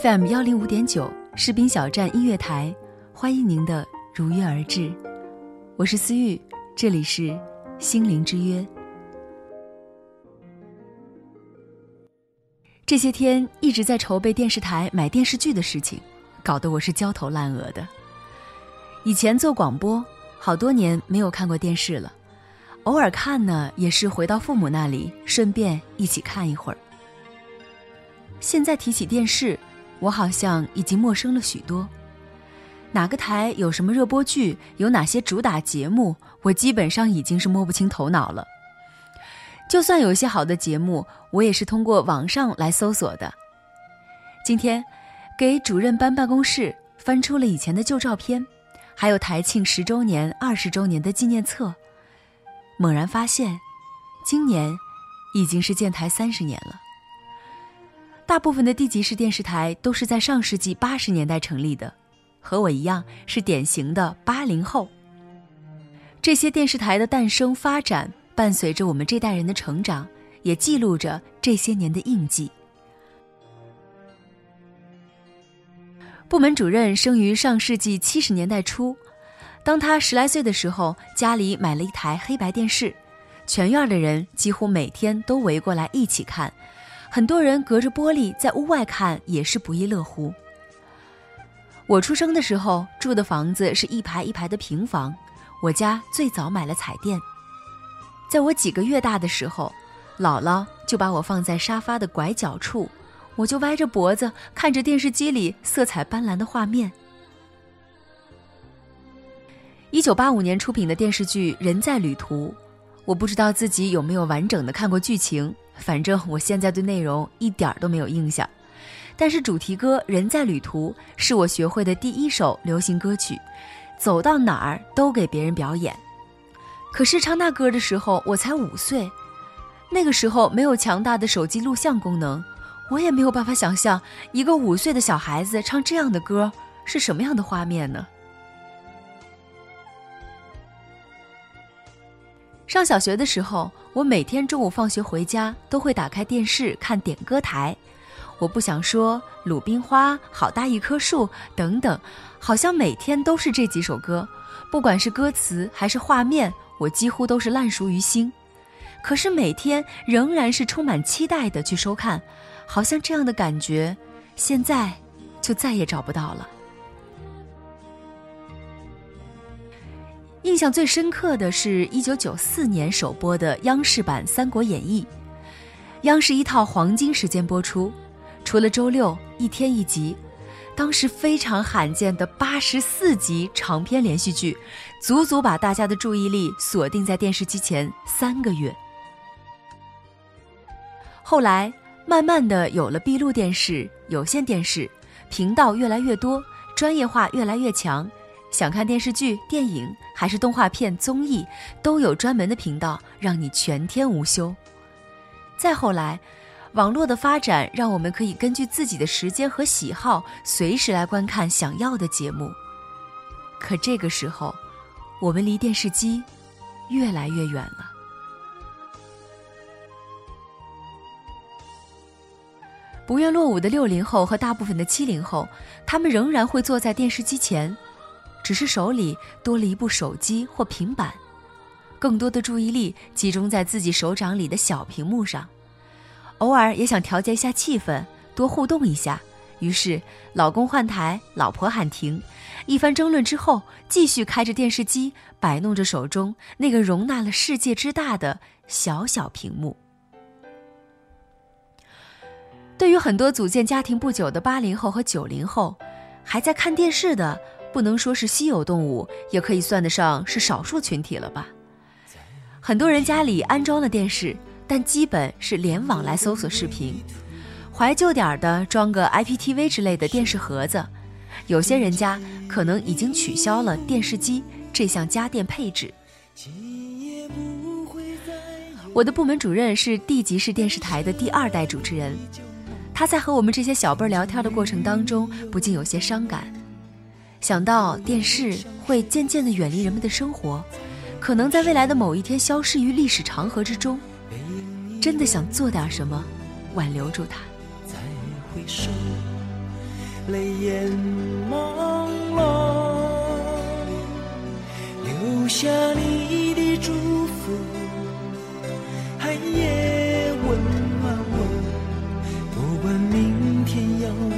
，FM 幺零五点九士兵小站音乐台，欢迎您的如约而至。我是思玉，这里是心灵之约。这些天一直在筹备电视台买电视剧的事情，搞得我是焦头烂额的。以前做广播，好多年没有看过电视了，偶尔看呢，也是回到父母那里，顺便一起看一会儿。现在提起电视，我好像已经陌生了许多。哪个台有什么热播剧，有哪些主打节目，我基本上已经是摸不清头脑了。就算有一些好的节目，我也是通过网上来搜索的。今天，给主任搬办公室翻出了以前的旧照片，还有台庆十周年、二十周年的纪念册，猛然发现，今年已经是建台三十年了。大部分的地级市电视台都是在上世纪八十年代成立的，和我一样是典型的八零后。这些电视台的诞生发展。伴随着我们这代人的成长，也记录着这些年的印记。部门主任生于上世纪七十年代初，当他十来岁的时候，家里买了一台黑白电视，全院的人几乎每天都围过来一起看，很多人隔着玻璃在屋外看也是不亦乐乎。我出生的时候住的房子是一排一排的平房，我家最早买了彩电。在我几个月大的时候，姥姥就把我放在沙发的拐角处，我就歪着脖子看着电视机里色彩斑斓的画面。一九八五年出品的电视剧《人在旅途》，我不知道自己有没有完整的看过剧情，反正我现在对内容一点都没有印象。但是主题歌《人在旅途》是我学会的第一首流行歌曲，走到哪儿都给别人表演。可是唱那歌的时候，我才五岁，那个时候没有强大的手机录像功能，我也没有办法想象一个五岁的小孩子唱这样的歌是什么样的画面呢？上小学的时候，我每天中午放学回家都会打开电视看点歌台，我不想说《鲁冰花》《好大一棵树》等等，好像每天都是这几首歌，不管是歌词还是画面。我几乎都是烂熟于心，可是每天仍然是充满期待的去收看，好像这样的感觉，现在就再也找不到了。印象最深刻的是一九九四年首播的央视版《三国演义》，央视一套黄金时间播出，除了周六一天一集。当时非常罕见的八十四集长篇连续剧，足足把大家的注意力锁定在电视机前三个月。后来慢慢的有了闭路电视、有线电视，频道越来越多，专业化越来越强，想看电视剧、电影还是动画片、综艺，都有专门的频道让你全天无休。再后来。网络的发展让我们可以根据自己的时间和喜好，随时来观看想要的节目。可这个时候，我们离电视机越来越远了。不愿落伍的六零后和大部分的七零后，他们仍然会坐在电视机前，只是手里多了一部手机或平板，更多的注意力集中在自己手掌里的小屏幕上。偶尔也想调节一下气氛，多互动一下。于是，老公换台，老婆喊停，一番争论之后，继续开着电视机，摆弄着手中那个容纳了世界之大的小小屏幕。对于很多组建家庭不久的八零后和九零后，还在看电视的，不能说是稀有动物，也可以算得上是少数群体了吧。很多人家里安装了电视，但基本是联网来搜索视频，怀旧点的装个 IPTV 之类的电视盒子。有些人家可能已经取消了电视机这项家电配置。我的部门主任是地级市电视台的第二代主持人。他在和我们这些小辈儿聊天的过程当中，不禁有些伤感，想到电视会渐渐的远离人们的生活，可能在未来的某一天消失于历史长河之中，真的想做点什么，挽留住它。再回首，泪眼朦胧，留下你的祝福，寒夜温暖我，不管明天有。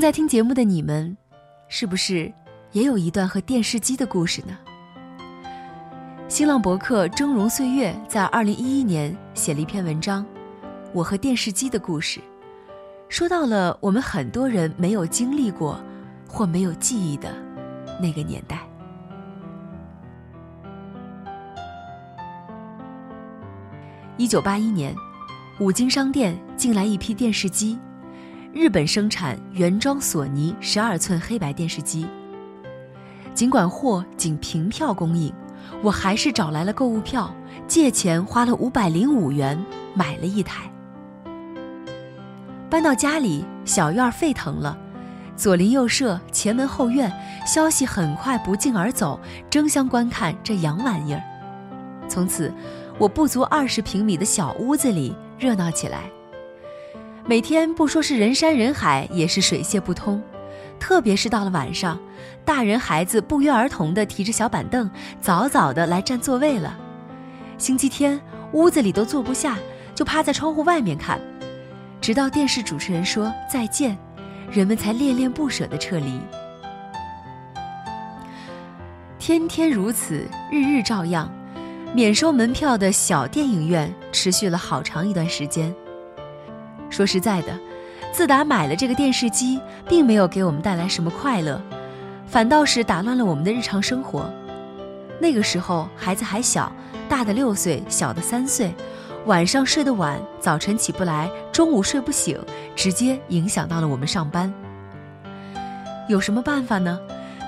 正在听节目的你们，是不是也有一段和电视机的故事呢？新浪博客“峥嵘岁月”在二零一一年写了一篇文章《我和电视机的故事》，说到了我们很多人没有经历过或没有记忆的那个年代。一九八一年，五金商店进来一批电视机。日本生产原装索尼十二寸黑白电视机。尽管货仅凭票供应，我还是找来了购物票，借钱花了五百零五元买了一台。搬到家里，小院沸腾了，左邻右舍、前门后院，消息很快不胫而走，争相观看这洋玩意儿。从此，我不足二十平米的小屋子里热闹起来。每天不说是人山人海，也是水泄不通。特别是到了晚上，大人孩子不约而同地提着小板凳，早早地来占座位了。星期天屋子里都坐不下，就趴在窗户外面看，直到电视主持人说再见，人们才恋恋不舍地撤离。天天如此，日日照样，免收门票的小电影院持续了好长一段时间。说实在的，自打买了这个电视机，并没有给我们带来什么快乐，反倒是打乱了我们的日常生活。那个时候孩子还小，大的六岁，小的三岁，晚上睡得晚，早晨起不来，中午睡不醒，直接影响到了我们上班。有什么办法呢？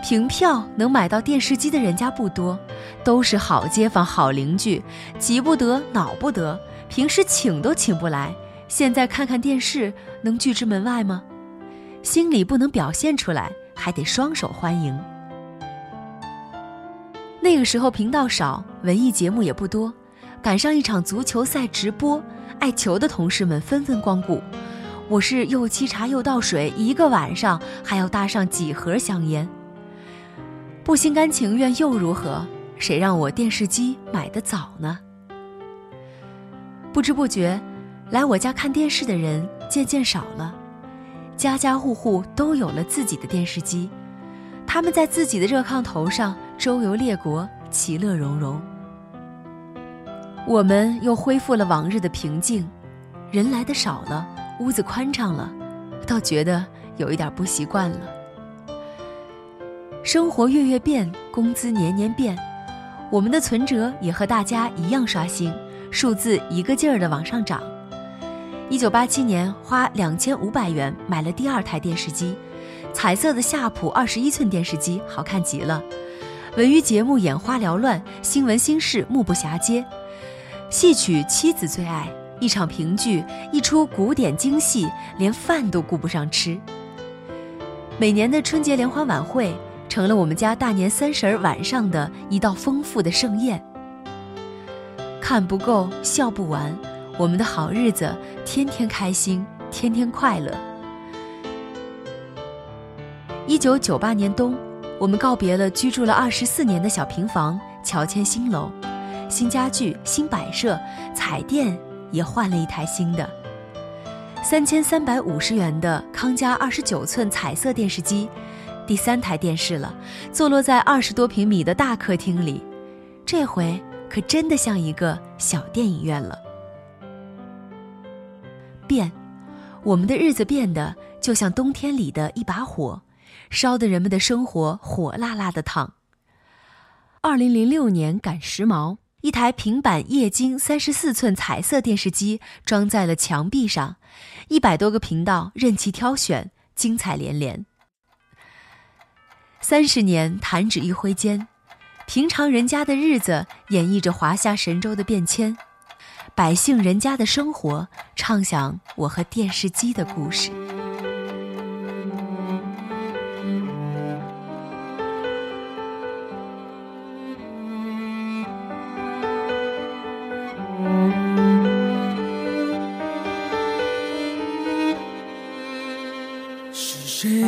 凭票能买到电视机的人家不多，都是好街坊、好邻居，急不得，恼不得，平时请都请不来。现在看看电视能拒之门外吗？心里不能表现出来，还得双手欢迎。那个时候频道少，文艺节目也不多，赶上一场足球赛直播，爱球的同事们纷纷光顾。我是又沏茶又倒水，一个晚上还要搭上几盒香烟。不心甘情愿又如何？谁让我电视机买的早呢？不知不觉。来我家看电视的人渐渐少了，家家户户都有了自己的电视机，他们在自己的热炕头上周游列国，其乐融融。我们又恢复了往日的平静，人来的少了，屋子宽敞了，倒觉得有一点不习惯了。生活月月变，工资年年变，我们的存折也和大家一样刷新。数字一个劲儿的往上涨。一九八七年，花两千五百元买了第二台电视机，彩色的夏普二十一寸电视机，好看极了。文娱节目眼花缭乱，新闻新事目不暇接，戏曲妻子最爱，一场评剧，一出古典京戏，连饭都顾不上吃。每年的春节联欢晚会成了我们家大年三十儿晚上的一道丰富的盛宴，看不够，笑不完。我们的好日子，天天开心，天天快乐。一九九八年冬，我们告别了居住了二十四年的小平房，乔迁新楼，新家具、新摆设，彩电也换了一台新的。三千三百五十元的康佳二十九寸彩色电视机，第三台电视了，坐落在二十多平米的大客厅里，这回可真的像一个小电影院了。变，我们的日子变得就像冬天里的一把火，烧得人们的生活火辣辣的烫。二零零六年赶时髦，一台平板液晶三十四寸彩色电视机装在了墙壁上，一百多个频道任其挑选，精彩连连。三十年弹指一挥间，平常人家的日子演绎着华夏神州的变迁。百姓人家的生活，畅想我和电视机的故事。是谁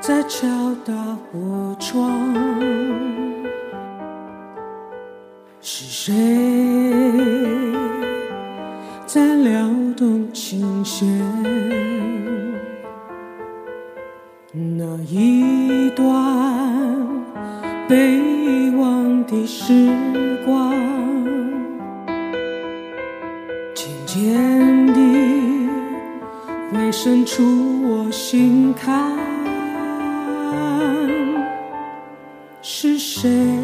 在敲打我窗？谁在撩动琴弦？那一段被遗忘的时光，渐渐地会渗出我心坎。是谁？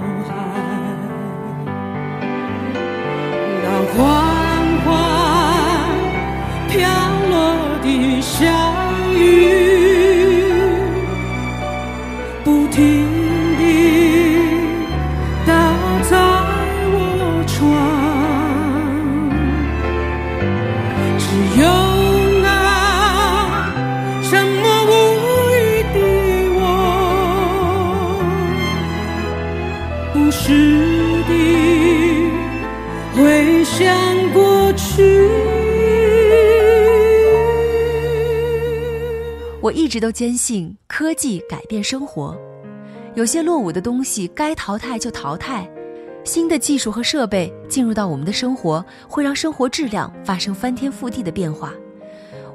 相遇一直都坚信科技改变生活，有些落伍的东西该淘汰就淘汰，新的技术和设备进入到我们的生活，会让生活质量发生翻天覆地的变化。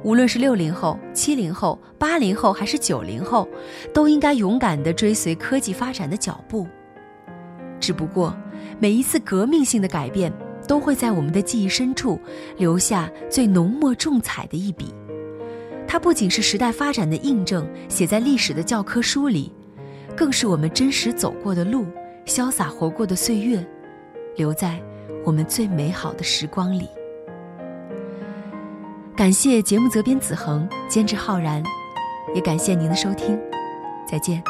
无论是六零后、七零后、八零后还是九零后，都应该勇敢地追随科技发展的脚步。只不过，每一次革命性的改变。都会在我们的记忆深处留下最浓墨重彩的一笔。它不仅是时代发展的印证，写在历史的教科书里，更是我们真实走过的路，潇洒活过的岁月，留在我们最美好的时光里。感谢节目责编子恒，监制浩然，也感谢您的收听，再见。